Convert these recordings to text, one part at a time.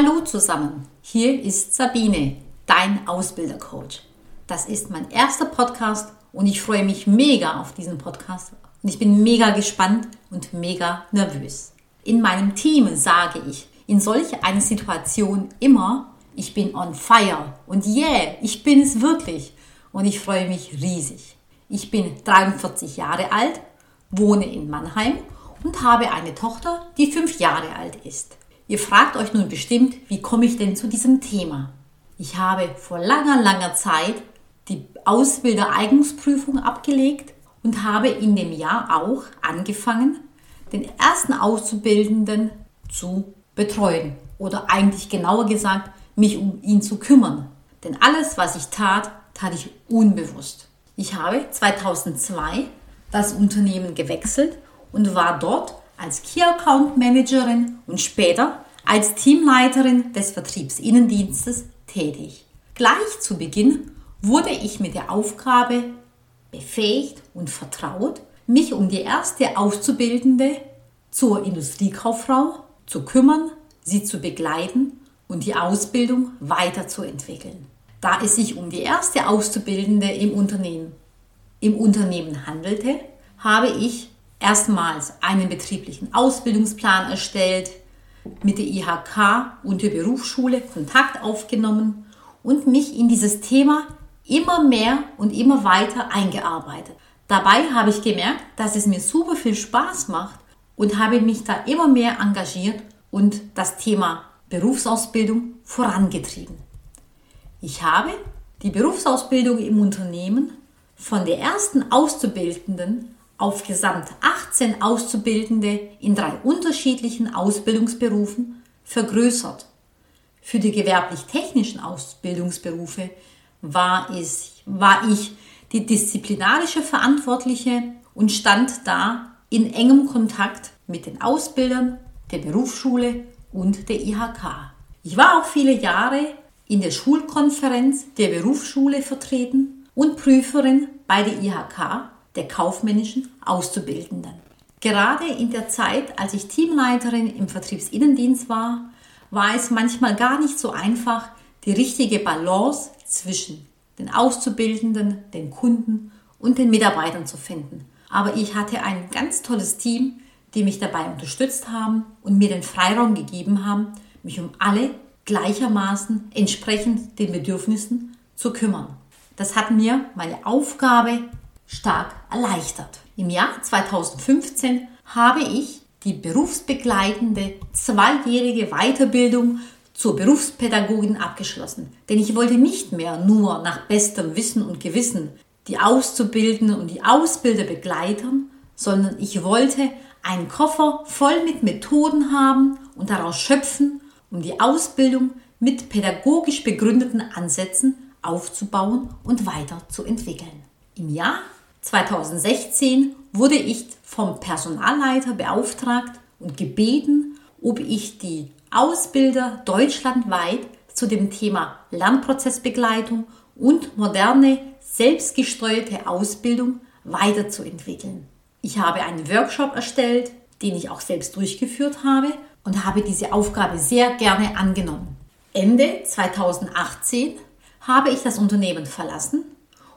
Hallo zusammen, hier ist Sabine, dein Ausbildercoach. Das ist mein erster Podcast und ich freue mich mega auf diesen Podcast und ich bin mega gespannt und mega nervös. In meinem Team sage ich in solch einer Situation immer, ich bin on fire und yeah, ich bin es wirklich und ich freue mich riesig. Ich bin 43 Jahre alt, wohne in Mannheim und habe eine Tochter, die fünf Jahre alt ist. Ihr fragt euch nun bestimmt, wie komme ich denn zu diesem Thema? Ich habe vor langer, langer Zeit die Ausbildereignungsprüfung abgelegt und habe in dem Jahr auch angefangen, den ersten Auszubildenden zu betreuen oder eigentlich genauer gesagt, mich um ihn zu kümmern. Denn alles, was ich tat, tat ich unbewusst. Ich habe 2002 das Unternehmen gewechselt und war dort als Key Account Managerin und später als Teamleiterin des Vertriebsinnendienstes tätig. Gleich zu Beginn wurde ich mit der Aufgabe befähigt und vertraut, mich um die erste Auszubildende zur Industriekauffrau zu kümmern, sie zu begleiten und die Ausbildung weiterzuentwickeln. Da es sich um die erste Auszubildende im Unternehmen, im Unternehmen handelte, habe ich erstmals einen betrieblichen Ausbildungsplan erstellt, mit der IHK und der Berufsschule Kontakt aufgenommen und mich in dieses Thema immer mehr und immer weiter eingearbeitet. Dabei habe ich gemerkt, dass es mir super viel Spaß macht und habe mich da immer mehr engagiert und das Thema Berufsausbildung vorangetrieben. Ich habe die Berufsausbildung im Unternehmen von der ersten Auszubildenden auf gesamt 18 Auszubildende in drei unterschiedlichen Ausbildungsberufen vergrößert. Für die gewerblich-technischen Ausbildungsberufe war, es, war ich die disziplinarische Verantwortliche und stand da in engem Kontakt mit den Ausbildern der Berufsschule und der IHK. Ich war auch viele Jahre in der Schulkonferenz der Berufsschule vertreten und Prüferin bei der IHK der kaufmännischen Auszubildenden. Gerade in der Zeit, als ich Teamleiterin im Vertriebsinnendienst war, war es manchmal gar nicht so einfach, die richtige Balance zwischen den Auszubildenden, den Kunden und den Mitarbeitern zu finden. Aber ich hatte ein ganz tolles Team, die mich dabei unterstützt haben und mir den Freiraum gegeben haben, mich um alle gleichermaßen entsprechend den Bedürfnissen zu kümmern. Das hat mir meine Aufgabe stark erleichtert. Im Jahr 2015 habe ich die berufsbegleitende zweijährige Weiterbildung zur Berufspädagogin abgeschlossen. Denn ich wollte nicht mehr nur nach bestem Wissen und Gewissen die Auszubildenden und die Ausbilder begleiten, sondern ich wollte einen Koffer voll mit Methoden haben und daraus schöpfen, um die Ausbildung mit pädagogisch begründeten Ansätzen aufzubauen und weiterzuentwickeln. Im Jahr 2016 wurde ich vom Personalleiter beauftragt und gebeten, ob ich die Ausbilder deutschlandweit zu dem Thema Lernprozessbegleitung und moderne, selbstgesteuerte Ausbildung weiterzuentwickeln. Ich habe einen Workshop erstellt, den ich auch selbst durchgeführt habe und habe diese Aufgabe sehr gerne angenommen. Ende 2018 habe ich das Unternehmen verlassen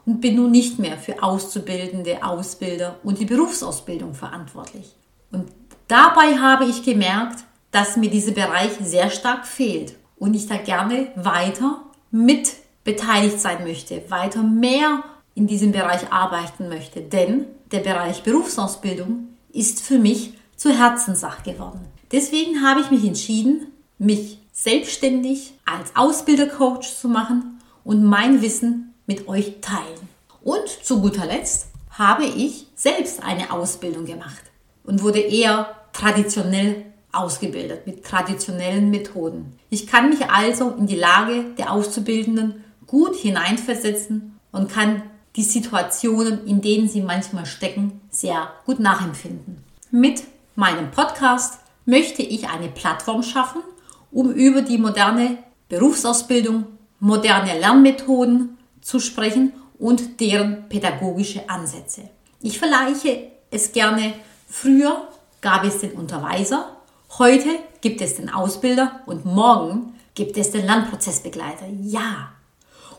und bin nun nicht mehr für Auszubildende, Ausbilder und die Berufsausbildung verantwortlich. Und dabei habe ich gemerkt, dass mir dieser Bereich sehr stark fehlt und ich da gerne weiter mit beteiligt sein möchte, weiter mehr in diesem Bereich arbeiten möchte. Denn der Bereich Berufsausbildung ist für mich zur Herzenssache geworden. Deswegen habe ich mich entschieden, mich selbstständig als Ausbildercoach zu machen und mein Wissen mit euch teilen. Und zu guter Letzt habe ich selbst eine Ausbildung gemacht und wurde eher traditionell ausgebildet mit traditionellen Methoden. Ich kann mich also in die Lage der Auszubildenden gut hineinversetzen und kann die Situationen, in denen sie manchmal stecken, sehr gut nachempfinden. Mit meinem Podcast möchte ich eine Plattform schaffen, um über die moderne Berufsausbildung, moderne Lernmethoden zu sprechen und deren pädagogische Ansätze. Ich vergleiche es gerne. Früher gab es den Unterweiser, Heute gibt es den Ausbilder und morgen gibt es den Lernprozessbegleiter. Ja.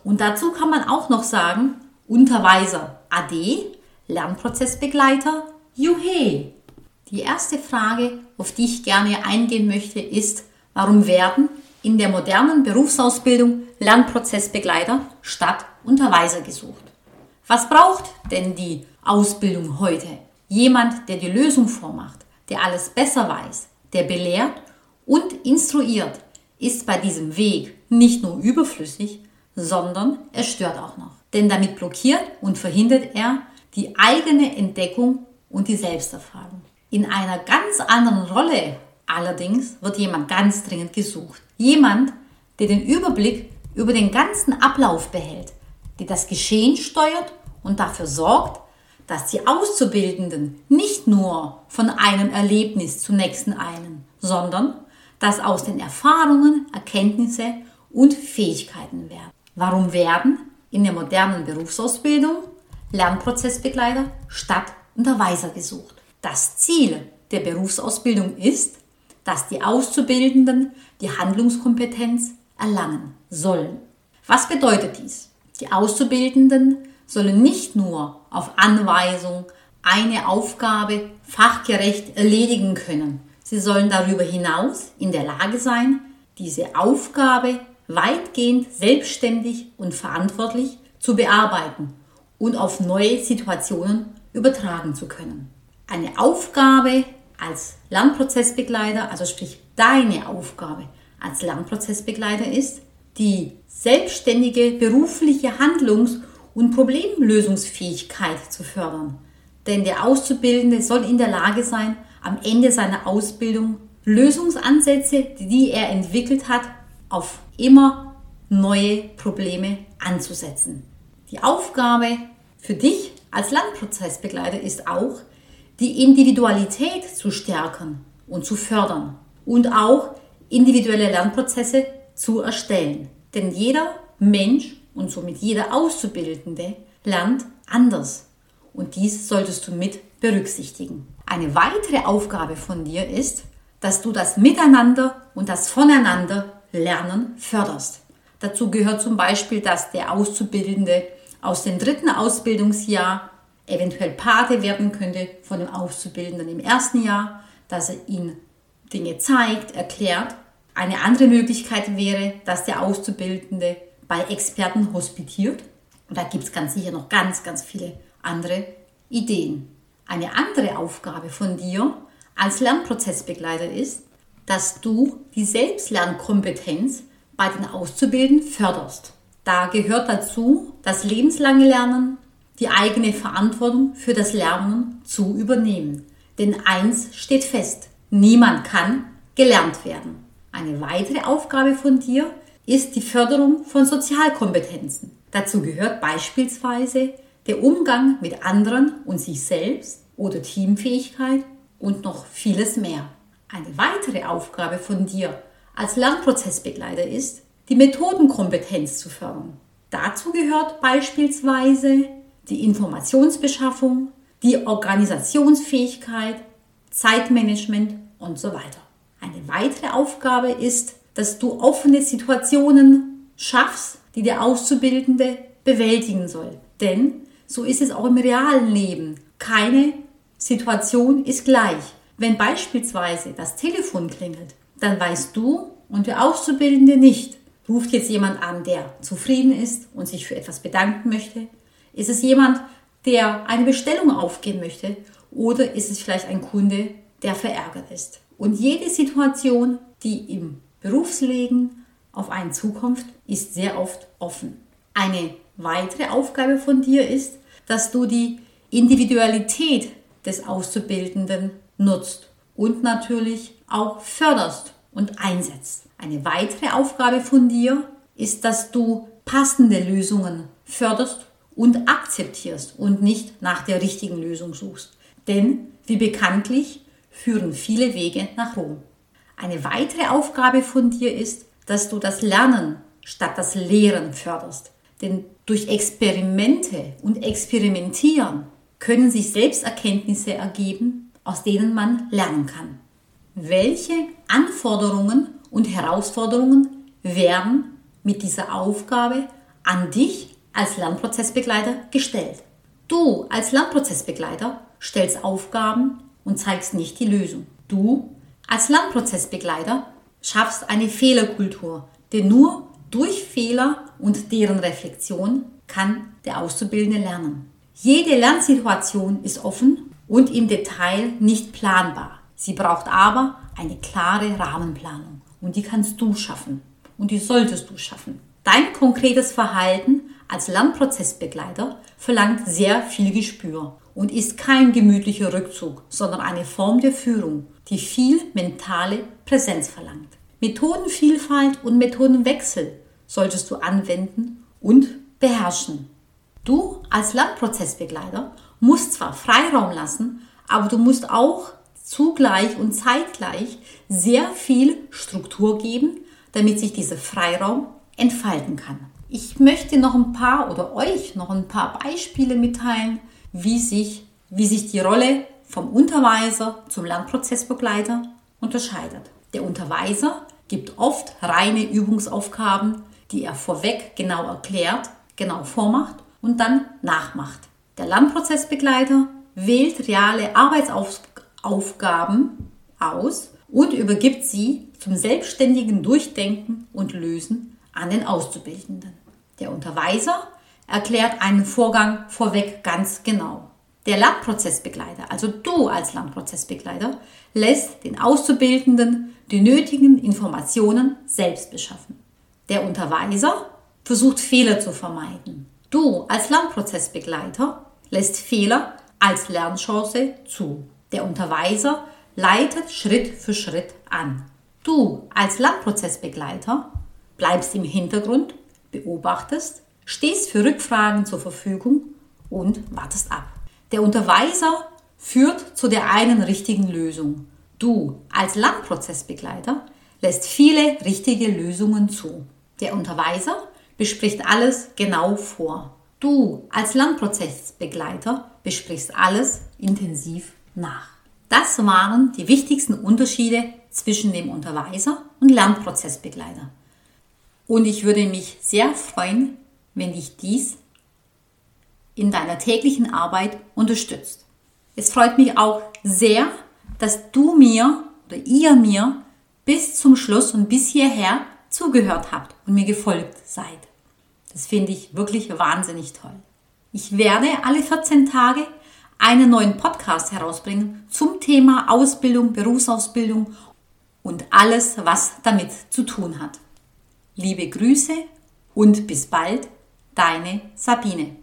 Und dazu kann man auch noch sagen, Unterweiser AD, Lernprozessbegleiter, Juhe. Die erste Frage, auf die ich gerne eingehen möchte, ist, warum werden in der modernen Berufsausbildung Lernprozessbegleiter statt Unterweiser gesucht? Was braucht denn die Ausbildung heute? Jemand, der die Lösung vormacht, der alles besser weiß, der belehrt und instruiert, ist bei diesem Weg nicht nur überflüssig, sondern er stört auch noch. Denn damit blockiert und verhindert er die eigene Entdeckung und die Selbsterfahrung. In einer ganz anderen Rolle allerdings wird jemand ganz dringend gesucht. Jemand, der den Überblick über den ganzen Ablauf behält, der das Geschehen steuert und dafür sorgt, dass die Auszubildenden nicht nur von einem Erlebnis zum nächsten eilen, sondern dass aus den Erfahrungen Erkenntnisse und Fähigkeiten werden. Warum werden in der modernen Berufsausbildung Lernprozessbegleiter statt Unterweiser gesucht? Das Ziel der Berufsausbildung ist, dass die Auszubildenden die Handlungskompetenz erlangen sollen. Was bedeutet dies? Die Auszubildenden sollen nicht nur auf Anweisung eine Aufgabe fachgerecht erledigen können. Sie sollen darüber hinaus in der Lage sein, diese Aufgabe weitgehend selbstständig und verantwortlich zu bearbeiten und auf neue Situationen übertragen zu können. Eine Aufgabe als Lernprozessbegleiter, also sprich deine Aufgabe als Lernprozessbegleiter ist, die selbstständige berufliche Handlungs- und Problemlösungsfähigkeit zu fördern. Denn der Auszubildende soll in der Lage sein, am Ende seiner Ausbildung Lösungsansätze, die er entwickelt hat, auf immer neue Probleme anzusetzen. Die Aufgabe für dich als Lernprozessbegleiter ist auch, die Individualität zu stärken und zu fördern und auch individuelle Lernprozesse zu erstellen. Denn jeder Mensch und somit jeder Auszubildende lernt anders. Und dies solltest du mit berücksichtigen. Eine weitere Aufgabe von dir ist, dass du das Miteinander und das Voneinander Lernen förderst. Dazu gehört zum Beispiel, dass der Auszubildende aus dem dritten Ausbildungsjahr eventuell Pate werden könnte von dem Auszubildenden im ersten Jahr, dass er ihn Dinge zeigt, erklärt. Eine andere Möglichkeit wäre, dass der Auszubildende bei Experten hospitiert. Und da gibt es ganz sicher noch ganz, ganz viele andere Ideen. Eine andere Aufgabe von dir als Lernprozessbegleiter ist, dass du die Selbstlernkompetenz bei den Auszubildenden förderst. Da gehört dazu das lebenslange Lernen, die eigene Verantwortung für das Lernen zu übernehmen. Denn eins steht fest, niemand kann gelernt werden. Eine weitere Aufgabe von dir ist die Förderung von Sozialkompetenzen. Dazu gehört beispielsweise der Umgang mit anderen und sich selbst oder Teamfähigkeit und noch vieles mehr. Eine weitere Aufgabe von dir als Lernprozessbegleiter ist, die Methodenkompetenz zu fördern. Dazu gehört beispielsweise die Informationsbeschaffung, die Organisationsfähigkeit, Zeitmanagement und so weiter. Eine weitere Aufgabe ist dass du offene Situationen schaffst, die der Auszubildende bewältigen soll. Denn so ist es auch im realen Leben. Keine Situation ist gleich. Wenn beispielsweise das Telefon klingelt, dann weißt du und der Auszubildende nicht, ruft jetzt jemand an, der zufrieden ist und sich für etwas bedanken möchte? Ist es jemand, der eine Bestellung aufgeben möchte? Oder ist es vielleicht ein Kunde, der verärgert ist? Und jede Situation, die im Berufsleben auf eine Zukunft ist sehr oft offen. Eine weitere Aufgabe von dir ist, dass du die Individualität des Auszubildenden nutzt und natürlich auch förderst und einsetzt. Eine weitere Aufgabe von dir ist, dass du passende Lösungen förderst und akzeptierst und nicht nach der richtigen Lösung suchst. Denn, wie bekanntlich, führen viele Wege nach Rom. Eine weitere Aufgabe von dir ist, dass du das Lernen statt das Lehren förderst. Denn durch Experimente und Experimentieren können sich Selbsterkenntnisse ergeben, aus denen man lernen kann. welche Anforderungen und Herausforderungen werden mit dieser Aufgabe an dich als Lernprozessbegleiter gestellt. Du als Lernprozessbegleiter stellst Aufgaben und zeigst nicht die Lösung. Du als Lernprozessbegleiter schaffst eine Fehlerkultur, denn nur durch Fehler und deren Reflexion kann der Auszubildende lernen. Jede Lernsituation ist offen und im Detail nicht planbar. Sie braucht aber eine klare Rahmenplanung und die kannst du schaffen und die solltest du schaffen. Dein konkretes Verhalten als Lernprozessbegleiter verlangt sehr viel Gespür und ist kein gemütlicher Rückzug, sondern eine Form der Führung, die viel mentale Präsenz verlangt. Methodenvielfalt und Methodenwechsel solltest du anwenden und beherrschen. Du als Lernprozessbegleiter musst zwar Freiraum lassen, aber du musst auch zugleich und zeitgleich sehr viel Struktur geben, damit sich dieser Freiraum entfalten kann. Ich möchte noch ein paar oder euch noch ein paar Beispiele mitteilen, wie sich, wie sich die Rolle vom Unterweiser zum Lernprozessbegleiter unterscheidet. Der Unterweiser gibt oft reine Übungsaufgaben, die er vorweg genau erklärt, genau vormacht und dann nachmacht. Der Lernprozessbegleiter wählt reale Arbeitsaufgaben aus und übergibt sie zum selbstständigen Durchdenken und Lösen an den Auszubildenden. Der Unterweiser erklärt einen Vorgang vorweg ganz genau. Der Lernprozessbegleiter, also du als Lernprozessbegleiter, lässt den Auszubildenden die nötigen Informationen selbst beschaffen. Der Unterweiser versucht Fehler zu vermeiden. Du als Lernprozessbegleiter lässt Fehler als Lernchance zu. Der Unterweiser leitet Schritt für Schritt an. Du als Lernprozessbegleiter bleibst im Hintergrund, beobachtest, stehst für Rückfragen zur Verfügung und wartest ab. Der Unterweiser führt zu der einen richtigen Lösung. Du als Lernprozessbegleiter lässt viele richtige Lösungen zu. Der Unterweiser bespricht alles genau vor. Du als Lernprozessbegleiter besprichst alles intensiv nach. Das waren die wichtigsten Unterschiede zwischen dem Unterweiser und Lernprozessbegleiter. Und ich würde mich sehr freuen, wenn dich dies in deiner täglichen Arbeit unterstützt. Es freut mich auch sehr, dass du mir oder ihr mir bis zum Schluss und bis hierher zugehört habt und mir gefolgt seid. Das finde ich wirklich wahnsinnig toll. Ich werde alle 14 Tage einen neuen Podcast herausbringen zum Thema Ausbildung, Berufsausbildung und alles, was damit zu tun hat. Liebe Grüße und bis bald, deine Sabine.